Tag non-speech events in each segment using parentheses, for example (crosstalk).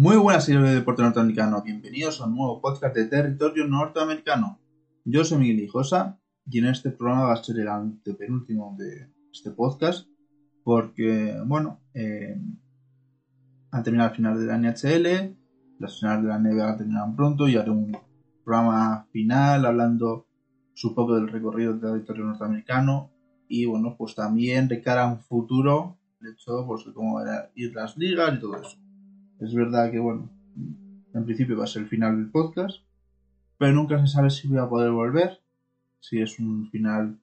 Muy buenas, señores de deporte norteamericano. Bienvenidos a un nuevo podcast de territorio norteamericano. Yo soy Miguel Hijosa y en este programa va a ser el antepenúltimo de este podcast porque, bueno, eh, han terminado el final de la NHL, las finales de la NBA terminan pronto y haré un programa final hablando un poco del recorrido del territorio norteamericano y, bueno, pues también de cara a un futuro, de hecho, pues cómo van a ir las ligas y todo eso. Es verdad que, bueno, en principio va a ser el final del podcast, pero nunca se sabe si voy a poder volver, si es un final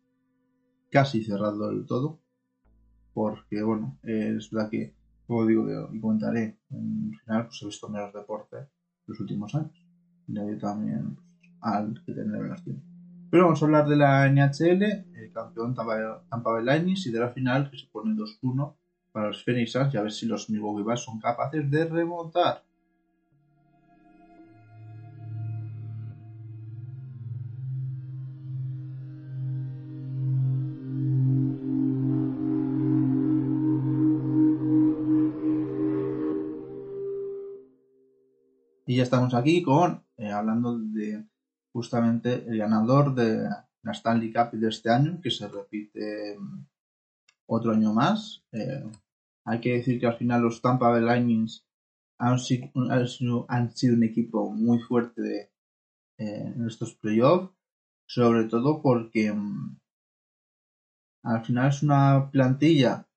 casi cerrado del todo, porque, bueno, es verdad que, como digo, y comentaré, en final pues he visto menos deporte los últimos años, y también pues, al que tener tiempo. Pero vamos a hablar de la NHL, el campeón Tampa Bay Lightning y de la final que se pone 2-1 para los Phoenix Suns y a ver si los Milwaukee Bucks son capaces de remontar. Y ya estamos aquí con eh, hablando de justamente el ganador de la Stanley Cup de este año, que se repite mm, otro año más. Eh, hay que decir que al final los Tampa Bay Lightning han, sido, un equipo muy fuerte eh, en estos playoffs, sobre todo porque mm, al final es una plantilla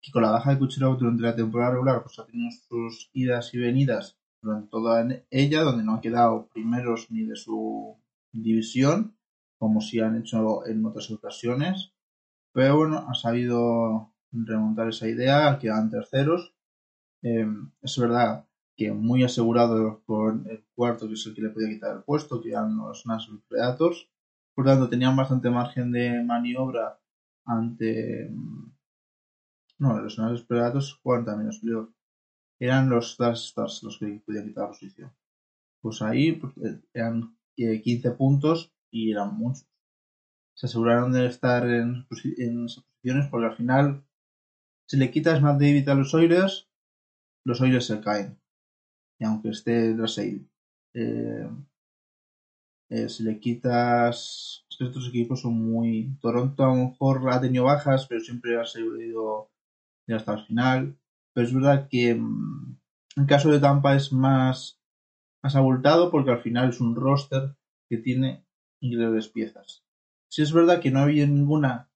que con la baja de Kucherov durante la temporada regular pues ha tenido sus idas y venidas durante toda ella, donde no ha quedado primeros ni de su división, como si han hecho en otras ocasiones. Pero bueno, ha sabido remontar esa idea, quedan terceros. Em, es verdad que muy asegurado con el cuarto, que es el que le podía quitar el puesto, que eran los Nashville Predators. Por tanto, tenían bastante margen de maniobra ante. Em, no, los Nashville Predators jugaban también los Eran los Stars los que podían quitar la posición. Pues ahí pues, eh, eran 15 puntos y eran muchos. Se aseguraron de estar en, en esas posiciones porque al final si le quitas más David a los Oilers, los Oilers se caen. Y aunque esté Drasseid. Eh, eh, si le quitas. Estos equipos son muy. Toronto a lo mejor ha tenido bajas, pero siempre ha seguido hasta el final. Pero es verdad que mm, el caso de Tampa es más, más abultado porque al final es un roster que tiene increíbles piezas. Si es verdad que no había ninguna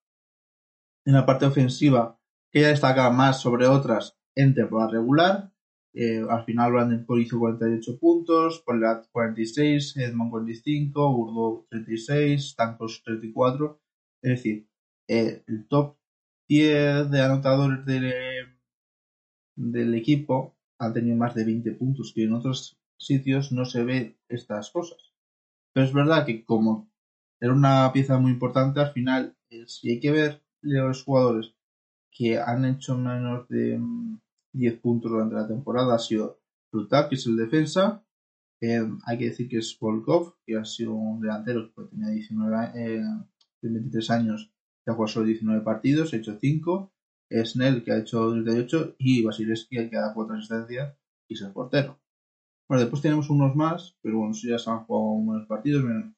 en la parte ofensiva que ella destaca más sobre otras en temporada regular. Eh, al final Brandon Paul hizo 48 puntos, Pollard 46, Edmond 45, Urdo 36, Stankos 34. Es decir, eh, el top 10 de anotadores del equipo han tenido más de 20 puntos, que en otros sitios no se ve estas cosas. Pero es verdad que como era una pieza muy importante, al final, eh, si hay que ver los jugadores que han hecho menos de 10 mm, puntos durante la temporada ha sido Rutak, que es el defensa. Eh, hay que decir que es Volkov, que ha sido un delantero que tenía 19, eh, 23 años, que ha jugado solo 19 partidos, ha hecho 5. Snell, que ha hecho 38, y Vasilevsky, el que ha dado 4 asistencias y es el portero. Bueno, después tenemos unos más, pero bueno, ya se han jugado menos partidos, menos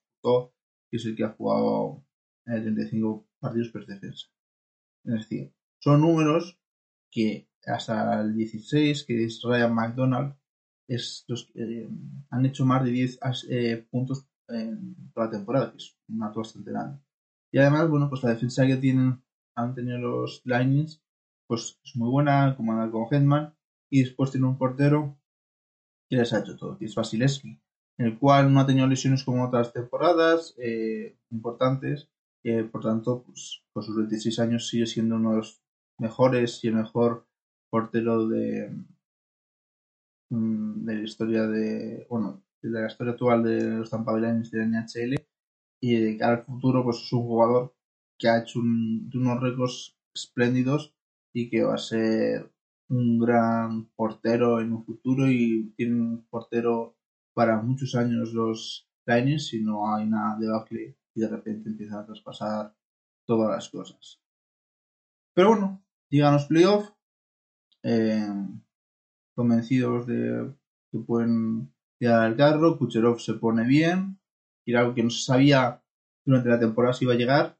que es el que ha jugado 35 eh, partidos por defensa. Es decir, son números que hasta el 16, que es Ryan McDonald, es eh, han hecho más de 10 eh, puntos en toda la temporada, que es un dato bastante grande. Y además, bueno, pues la defensa que tienen, han tenido los Lightnings, pues es muy buena, comandada con Hetman, y después tiene un portero que les ha hecho todo, que es Vasilevsky, en el cual no ha tenido lesiones como otras temporadas eh, importantes, por tanto, pues, por sus 26 años sigue siendo uno de los mejores y el mejor portero de, mm, de la historia de, bueno, de la historia actual de los Tampa Bay Lightning de NHL y de cara al futuro pues es un jugador que ha hecho unos récords espléndidos y que va a ser un gran portero en un futuro y tiene un portero para muchos años los Lightning si no hay una debacle y de repente empiezan a traspasar todas las cosas. Pero bueno, llegan los playoffs, eh, convencidos de que pueden tirar el carro, Kucherov se pone bien, era algo que no se sabía durante la temporada si iba a llegar,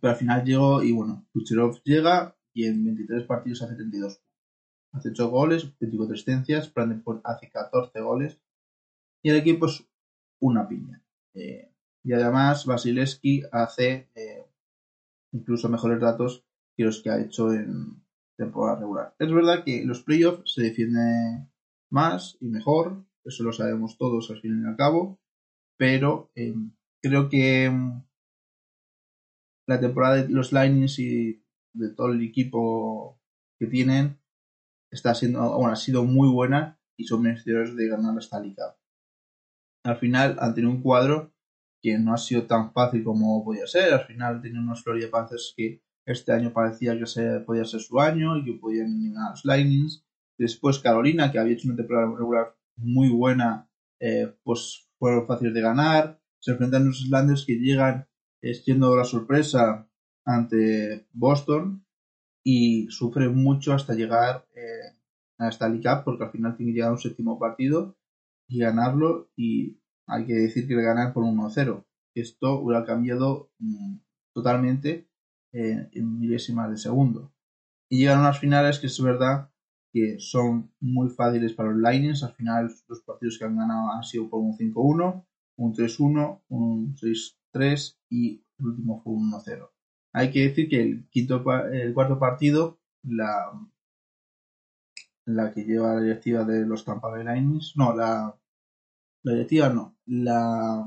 pero al final llegó y bueno, Kucherov llega y en 23 partidos hace 32 Hace 8 goles, 24 asistencias, Brandenburg hace 14 goles y el equipo es una piña. Eh, y además Vasilevsky hace eh, incluso mejores datos que los que ha hecho en temporada regular. Es verdad que los playoffs se defiende más y mejor, eso lo sabemos todos al fin y al cabo, pero eh, creo que mm, la temporada de los Lightnings y de todo el equipo que tienen está siendo, bueno, ha sido muy buena y son merecedores de ganar Stanley Cup. Al final han tenido un cuadro que no ha sido tan fácil como podía ser. Al final tienen unos Florida Panthers que este año parecía que se, podía ser su año y que podían eliminar los Lightnings. Después Carolina, que había hecho una temporada regular muy buena, eh, pues fueron fáciles de ganar. Se enfrentan los Islanders que llegan siendo la sorpresa ante Boston y sufre mucho hasta llegar eh, a Stanley Cup porque al final tiene que llegar a un séptimo partido y ganarlo y hay que decir que le ganan por 1-0. Esto hubiera cambiado mm, totalmente en milésimas de segundo. Y llegan unas finales que es verdad que son muy fáciles para los Lions. Al final los partidos que han ganado han sido por un 5-1, un 3-1, un 6-3 y el último fue un 1-0. Hay que decir que el, quinto, el cuarto partido, la, la que lleva la directiva de los Tampa Bay Lightning, no, la, la directiva no, la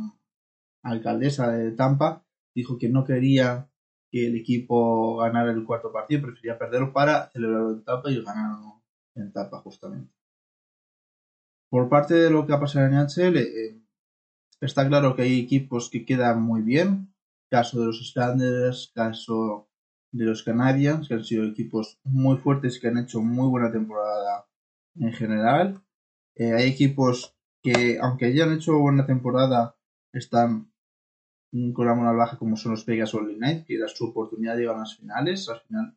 alcaldesa de Tampa dijo que no quería que el equipo ganara el cuarto partido, prefería perderlo para celebrarlo en Tampa y ganarlo en Tampa justamente. Por parte de lo que ha pasado en NHL, eh, está claro que hay equipos que quedan muy bien, caso de los Islanders, caso de los Canadiens, que han sido equipos muy fuertes que han hecho muy buena temporada en general. Eh, hay equipos que, aunque hayan hecho buena temporada, están con la moral baja, como son los Vegas Only Night, que era su oportunidad de llegar a las finales. Al final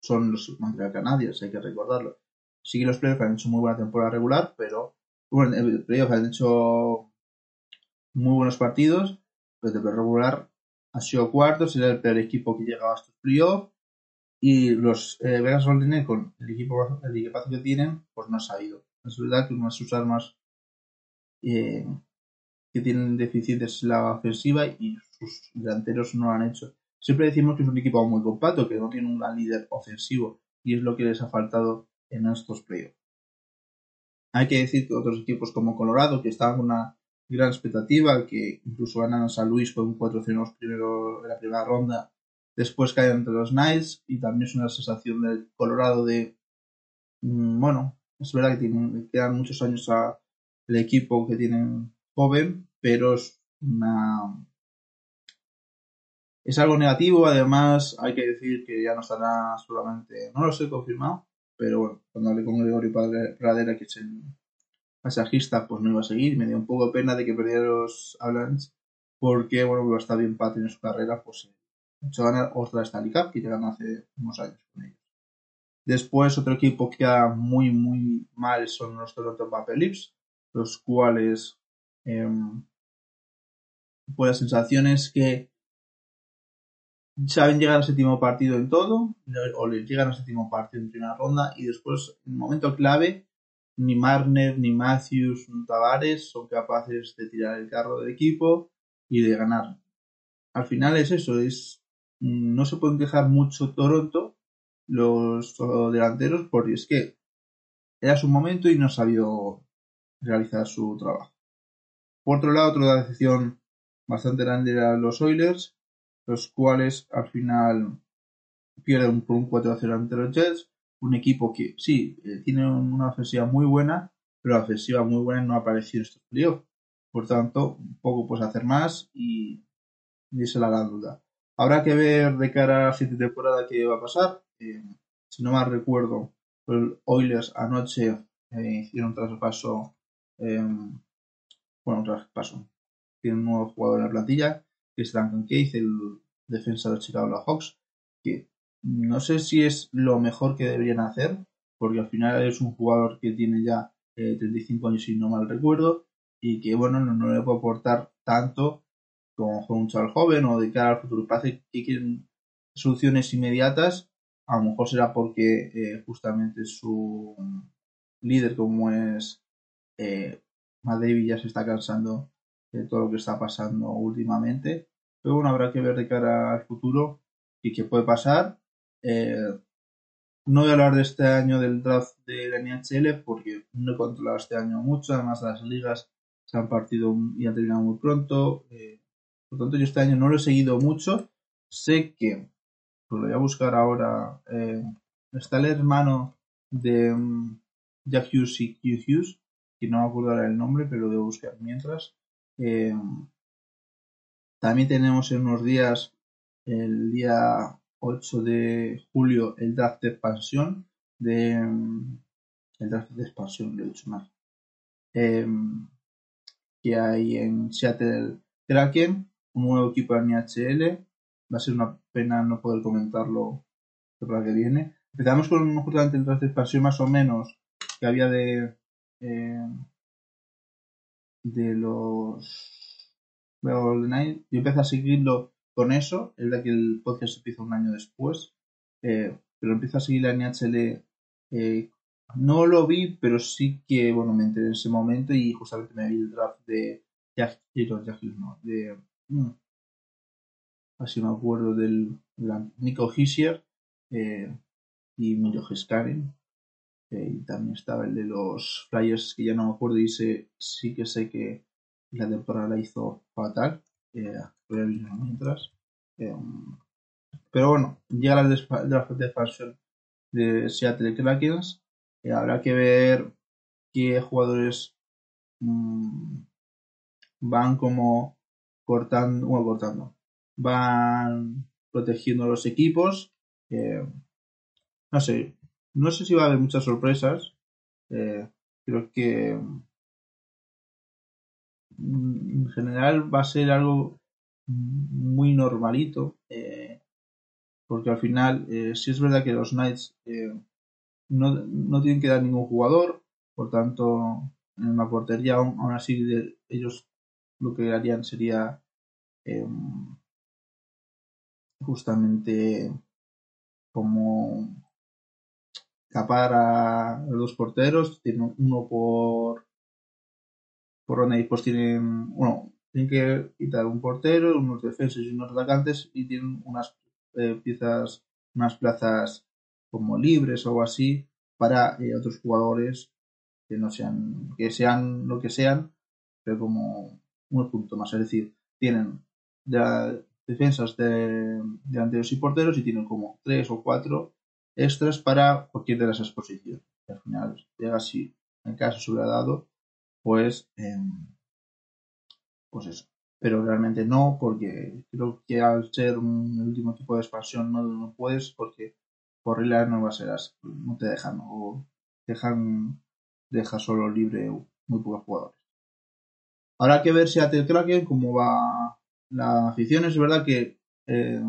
son los Montreal Canadiens, hay que recordarlo. Sí que los playoffs han hecho muy buena temporada regular, pero bueno, en el playoff han hecho muy buenos partidos, pero de regular ha sido cuarto, será el peor equipo que llegaba a estos playoffs. Y los eh, Vegas con el equipo el que tienen, pues no ha sabido. Es verdad que una de sus armas eh, que tienen deficientes la ofensiva y sus delanteros no lo han hecho. Siempre decimos que es un equipo muy compacto, que no tiene un líder ofensivo y es lo que les ha faltado en estos playoffs. Hay que decir que otros equipos como Colorado, que estaban con una gran expectativa, que incluso ganan a San Luis con un 4-0 primero de la primera ronda, después caen entre los Knights y también es una sensación del Colorado de, mm, bueno, es verdad que quedan muchos años a el equipo que tienen joven, pero es una es algo negativo, además hay que decir que ya no estará solamente, no lo sé confirmado, pero bueno, cuando hablé con Gregorio Pradera, que es el pasajista pues no iba a seguir. Me dio un poco de pena de que perdiera los Avalanche porque, bueno, va a bien Pat en su carrera, pues ha hecho ganar otra Stanley Cup que llegaron hace unos años con ellos. Después, otro equipo que queda muy, muy mal son los Toronto Maple Leafs, los cuales, eh, pues la sensación es que saben llegar al séptimo partido en todo, o les llegan al séptimo partido en primera ronda, y después, en un momento clave, ni Marner, ni Matthews, ni Tavares son capaces de tirar el carro del equipo y de ganar. Al final es eso, es no se pueden quejar mucho Toronto, los delanteros, porque es que era su momento y no ha sabido realizar su trabajo. Por otro lado, otra decepción bastante grande eran los Oilers, los cuales al final pierden por un 4-0 ante los Jets un equipo que sí, eh, tiene una ofensiva muy buena, pero la ofensiva muy buena no ha aparecido en estos playoffs. Por tanto, un poco pues hacer más y, y esa es la duda. Habrá que ver de cara a la siguiente temporada qué va a pasar. Eh, si no mal recuerdo, los Oilers anoche eh, hicieron un traspaso, bueno, traspaso. Tiene un nuevo jugador en la plantilla, que es Duncan Keith, el defensa de Chicago Hawks, que no sé si es lo mejor que deberían hacer, porque al final es un jugador que tiene ya 35 años si no mal recuerdo, y que bueno, no, le puede aportar tanto como un chaval joven o de cara al futuro. Parece que quieren soluciones inmediatas, a lo mejor será porque eh, justamente su líder como es eh, David ya se está cansando de todo lo que está pasando últimamente. Pero bueno, habrá que ver de cara al futuro y qué puede pasar. Eh, no voy a hablar de este año del draft de la NHL porque no he controlado este año mucho. Además, las ligas se han partido y han terminado muy pronto. Eh, por tanto, yo este año no lo he seguido mucho. Sé que, pues lo voy a buscar ahora, eh, está el hermano de um, Jack Hughes, no me acuerdo ahora el nombre, pero lo a buscar mientras. Eh, también tenemos en unos días, el día 8 de julio, el draft de expansión de um, el draft de expansión, lo he dicho mal. que hay en Seattle Kraken un nuevo equipo de NHL. Va a ser una pena no poder comentarlo para que viene. Empezamos con justamente el de expansión más o menos que había de eh, de los. Yo empecé a seguirlo con eso. Es de que el podcast empieza un año después. Eh, pero empiezo a seguir la NHL. Eh, no lo vi, pero sí que bueno me enteré en ese momento y justamente me vi el draft de Jack, Jack no, de Mm. Así me acuerdo del Nico Hisier eh, y Miljo Heskanen. Eh, y también estaba el de los Flyers, que ya no me acuerdo, y sí que sé que la temporada la hizo fatal. Eh, mientras. Eh, pero bueno, llega la de expansión de Seattle Krakens. habrá que ver qué jugadores mm, van como cortando, bueno, cortando, van protegiendo los equipos. Eh, no sé, no sé si va a haber muchas sorpresas. Eh, creo que mm, en general va a ser algo muy normalito. Eh, porque al final, si es verdad que los Knights no, no, tienen que dar ningún jugador, por tanto, en la portería aún, así ellos lo que harían sería em, justamente como capar a los dos porteros, tienen uno por por donde pues tienen bueno, tienen que quitar un portero, unos defensas y unos atacantes y tienen unas eh, piezas, unas plazas como libres o algo así para eh, otros jugadores que no sean, que sean lo que sean, pero como un punto más. Es decir, tienen defensas de delanteros y porteros y tienen como tres o cuatro extras para cualquier de las posiciones. al final llega así, en caso se hubiera dado, pues, em, pues eso. Pero realmente no, porque creo que al ser un último tipo de expansión no, no puedes, porque por regla no va a ser así, no te dejan, o dejan, deja solo libre muy pocos jugadores. Habrá que ver si a Ted Kraken cómo va la afición. Es verdad que eh,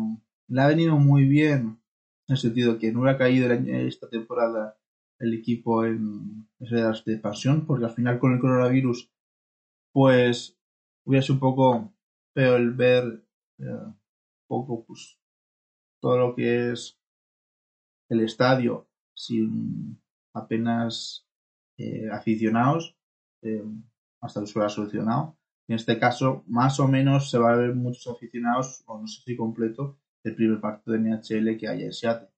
le ha venido muy bien en el sentido que no hubiera caído esta temporada el equipo en esas de expansión, porque al final con el coronavirus, pues hubiera sido un poco peor el ver eh, poco pues todo lo que es el estadio sin apenas eh, aficionados hasta que se hubiera solucionado. En este caso, más o menos se va a ver muchos aficionados, o no sé si completo, el primer partido de NHL que haya en Seattle.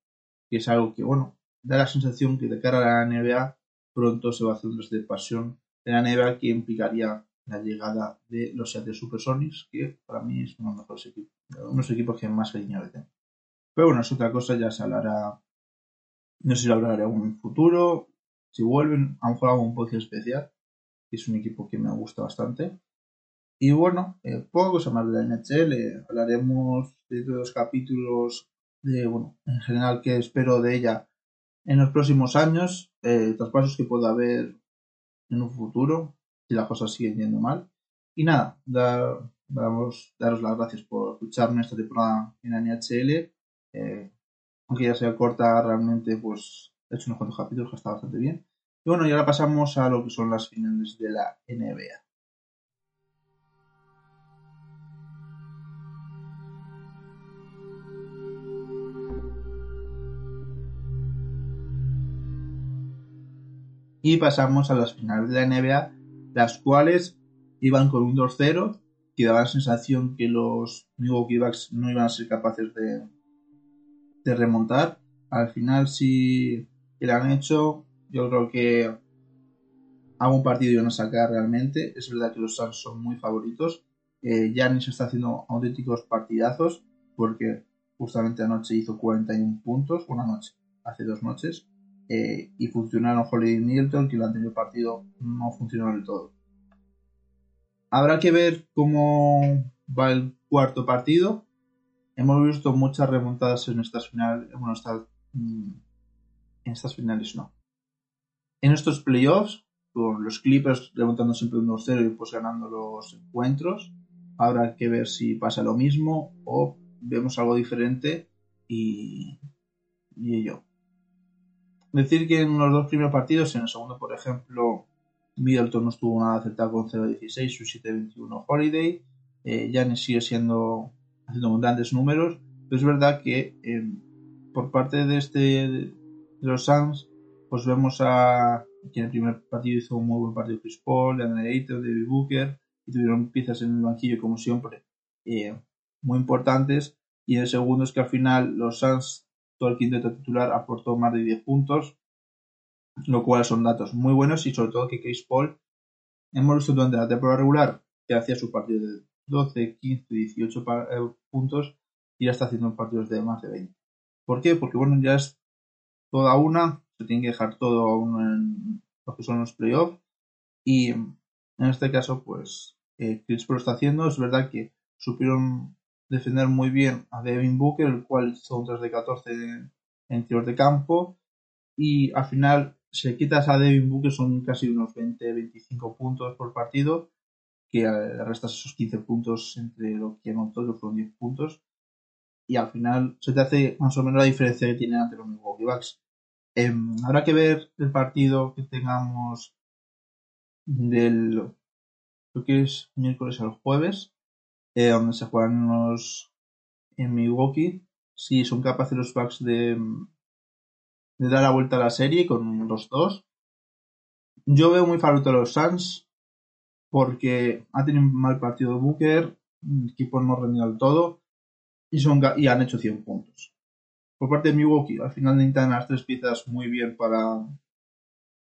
Y es algo que, bueno, da la sensación que de cara a la NBA pronto se va a hacer un de pasión de la NBA que implicaría la llegada de los Seattle Supersonics, que para mí es uno de los mejores equipos, unos equipos que más cariño le tengo. Pero bueno, es otra cosa, ya se hablará, no sé si lo hablaré en un futuro, si vuelven, mejor hago un podcast especial, es un equipo que me gusta bastante. Y bueno, eh, poco cosa más de la NHL. Hablaremos de los capítulos de, bueno, en general que espero de ella en los próximos años, eh, traspasos que pueda haber en un futuro, si las cosas siguen yendo mal. Y nada, dar, vamos, daros las gracias por escucharme esta temporada en la NHL. Eh, aunque ya sea corta, realmente pues he hecho unos cuantos capítulos que está bastante bien. Y bueno, y ahora pasamos a lo que son las finales de la NBA. Y pasamos a las finales de la NBA, las cuales iban con un 2-0, que daba la sensación que los Milwaukee Bucks no iban a ser capaces de, de remontar. Al final sí que han hecho. Yo creo que a un partido iban a sacar realmente. Es verdad que los Suns son muy favoritos. Eh, Giannis está haciendo auténticos partidazos porque justamente anoche hizo 41 puntos, una noche, hace dos noches, eh, y funcionaron Holiday y Milton, que el anterior partido no funcionó del todo. Habrá que ver cómo va el cuarto partido. Hemos visto muchas remontadas en estas finales, bueno, mm, en estas finales no. En estos playoffs, con los Clippers remontando siempre un 2-0 y pues ganando los encuentros, habrá que ver si pasa lo mismo o vemos algo diferente y, y yo. Decir que en los dos primeros partidos, en el segundo, por ejemplo, Middleton no estuvo nada acertado con 0-16, su 7-21 Holiday. Eh, sigue siendo haciendo grandes números, pero es verdad que em, por parte de este de los Suns, pues vemos a que en el primer partido hizo un muy buen partido Chris Paul, Andre Ayton, David Booker, y tuvieron piezas en el banquillo como siempre eh, muy importantes. Y el segundo es que al final los Suns todo el quinteto titular aportó más de 10 puntos, lo cual son datos muy buenos y sobre todo que Chris Paul hemos visto durante la temporada regular que hacía su partido de 12, 15, 18 puntos y ya está haciendo partidos de más de 20. ¿Por qué? Porque bueno, ya es toda una, se tiene que dejar todo aún en lo que son los playoffs y en este caso pues eh, Chris Paul está haciendo, es verdad que supieron defender muy bien a Devin Booker, el cual hizo un 3 de 14 en, tiros de campo. Y al final, si quitas a Devin Booker, son casi unos 20-25 puntos por partido, que le restas esos 15 puntos entre lo que anotó, que fueron 10 puntos. Y al final se te hace más o menos la diferencia que tiene ante los Milwaukee Bucks. Em, habrá que ver el partido que tengamos del lo que es miércoles al jueves eh, donde se juegan los en Milwaukee, si son capaces los Bucks de, de dar la vuelta a la serie con los dos. Yo veo muy favorito a los Suns porque ha tenido un mal partido Booker, el equipo no ha rendido al todo y, son, y han hecho 100 puntos. Por parte de Milwaukee, al final necesitan las tres piezas muy bien para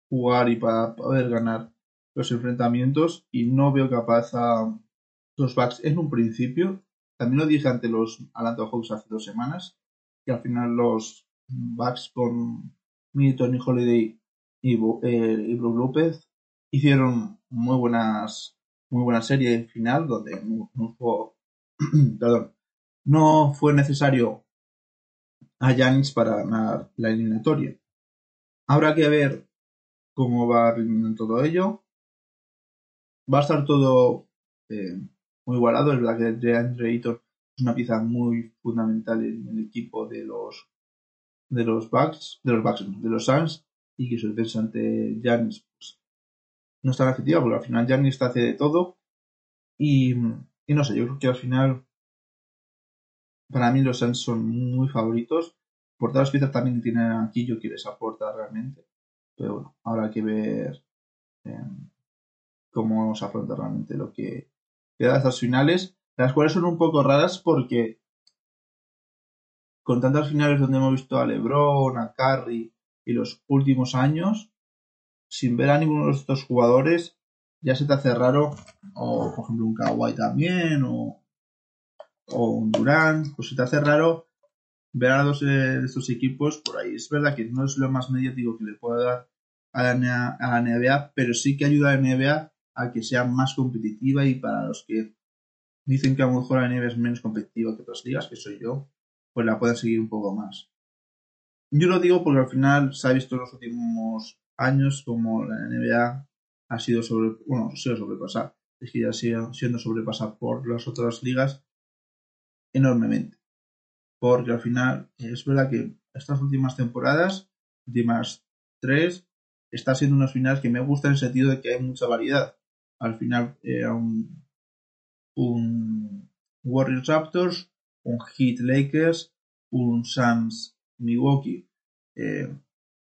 jugar y para poder ganar los enfrentamientos y no veo capaz a, los Bucks en un principio, también lo dije ante los Atlanta Hawks hace dos semanas, que al final los Bucks con Milton y Holiday y, eh, Brook López hicieron muy buenas muy buena serie final donde no, fue, (clears throat) perdón, no fue necesario a Yanis para ganar la eliminatoria. Habrá que ver cómo va todo ello. Va a estar todo eh, muy igualado. Es verdad que DeAndre es una pieza muy fundamental en el equipo de los de los Bucks, de los Bucks, de los Suns, y que su defensa ante Giannis pues, no es tan efectiva, porque al final Giannis hace de todo. Y, no sé, yo creo que al final, para mí los Suns son muy favoritos. Por todas las piezas también tienen aquí yo que les aporta realmente. Pero bueno, habrá que ver eh, cómo se afronta realmente lo que, estas finales, las cuales son un poco raras porque con tantas finales donde hemos visto a LeBron, a Curry y los últimos años, sin ver a ninguno de estos jugadores, ya se te hace raro, o por ejemplo un Kawhi también, o, un Durán, pues se te hace raro ver a dos de estos equipos por ahí. Es verdad que no es lo más mediático que le pueda dar a la NBA, pero sí que ayuda a la NBA a que sea más competitiva y para los que dicen que a lo mejor la NBA es menos competitiva que otras ligas, que soy yo, pues la pueden seguir un poco más. Yo lo digo porque al final se ha visto en los últimos años como la NBA ha sido sobre, bueno, ha sido sobrepasada, es que ya sigue siendo sobrepasada por las otras ligas enormemente. Porque al final es verdad que estas últimas temporadas, últimas tres, está siendo unas finales que me gustan en el sentido de que hay mucha variedad. Al final era un, Warriors Raptors, un Heat Lakers, un Suns Milwaukee. Eh,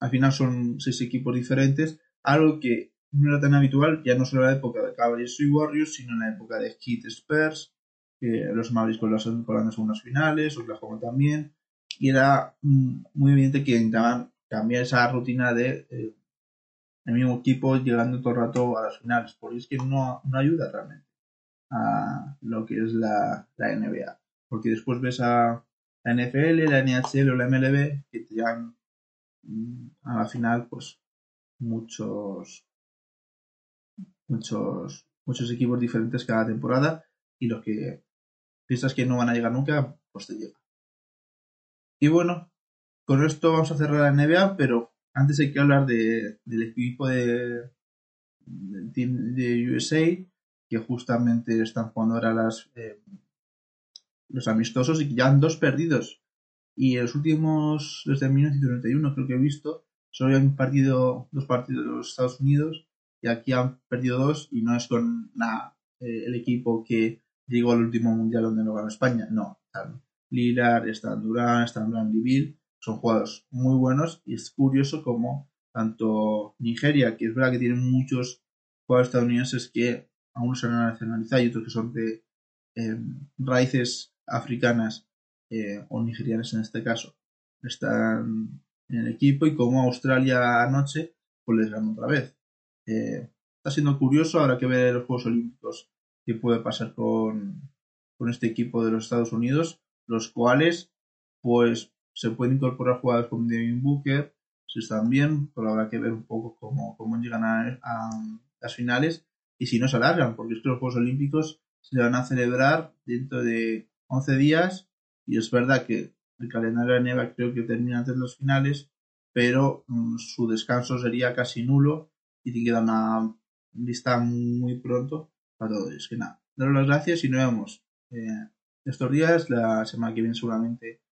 al final son seis equipos diferentes, algo que no era tan habitual ya no solo en la época de Cavaliers y Warriors, sino en la época de Heat Spurs, los Mavericks con las, con segundas finales, Oklahoma también, y era mm, muy evidente que intentaban cambiar esa rutina de eh, el mismo equipo llegando todo el rato a las finales, porque es que no, no ayuda realmente a lo que es la, la NBA, porque después ves a la NFL, la NHL o la MLB que te llegan mm, a la final pues muchos muchos muchos equipos diferentes cada temporada y los que piensas que no van a llegar nunca pues te llegan. Y bueno con esto vamos a cerrar la NBA pero antes hay que hablar de, del equipo de de USA que justamente están jugando ahora las eh, los amistosos y ya han dos perdidos. Y en los últimos, desde 1991 creo que he visto, solo han partido dos partidos de los Estados Unidos y aquí han perdido dos y no es con eh, el equipo que llegó al último mundial donde no ganó España, no. Están Lillard, están Durán, están Bradley son jugadores muy buenos y es curioso como tanto Nigeria, que es verdad que tiene muchos jugadores estadounidenses que aún se han nacionalizado y otros que son de eh, raíces africanas eh, o nigerianas en este caso están en el equipo y como Australia anoche pues les ganó otra vez. Eh, está siendo curioso ahora que ver los Juegos Olímpicos qué puede pasar con, con este equipo de los Estados Unidos, los cuales pues se pueden incorporar jugadores como Devin Booker, si están bien, pero habrá que ver un poco cómo, llegan a, las finales y si no se alargan, porque es que los Juegos Olímpicos se van a celebrar dentro de 11 días y es verdad que el calendario de nieve creo que termina antes de los finales, pero mm, su descanso sería casi nulo y te queda una lista muy pronto para todo. Es que nada, daros las gracias y nos vemos eh, estos días, la semana que viene seguramente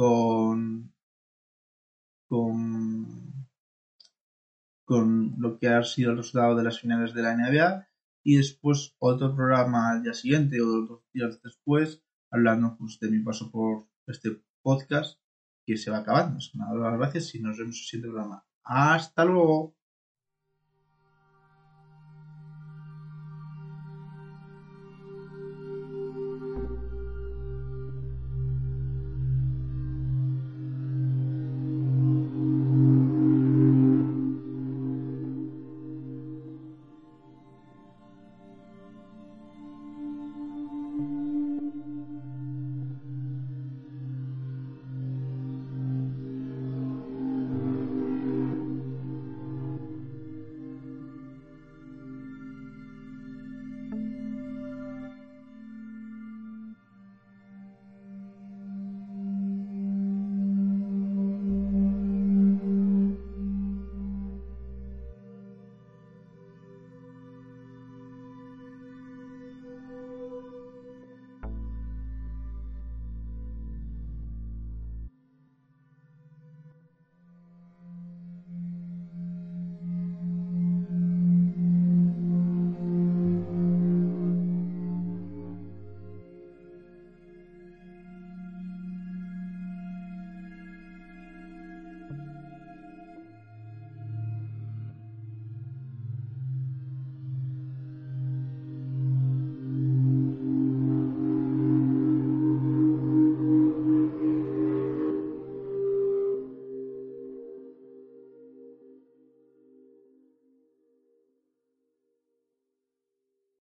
con con con lo que ha sido el resultado de las finales de la NBA y después otro programa al día siguiente o dos días después hablando pues, de mi paso por este podcast que se va acabando. Gracias y nos vemos en el siguiente programa. Hasta luego.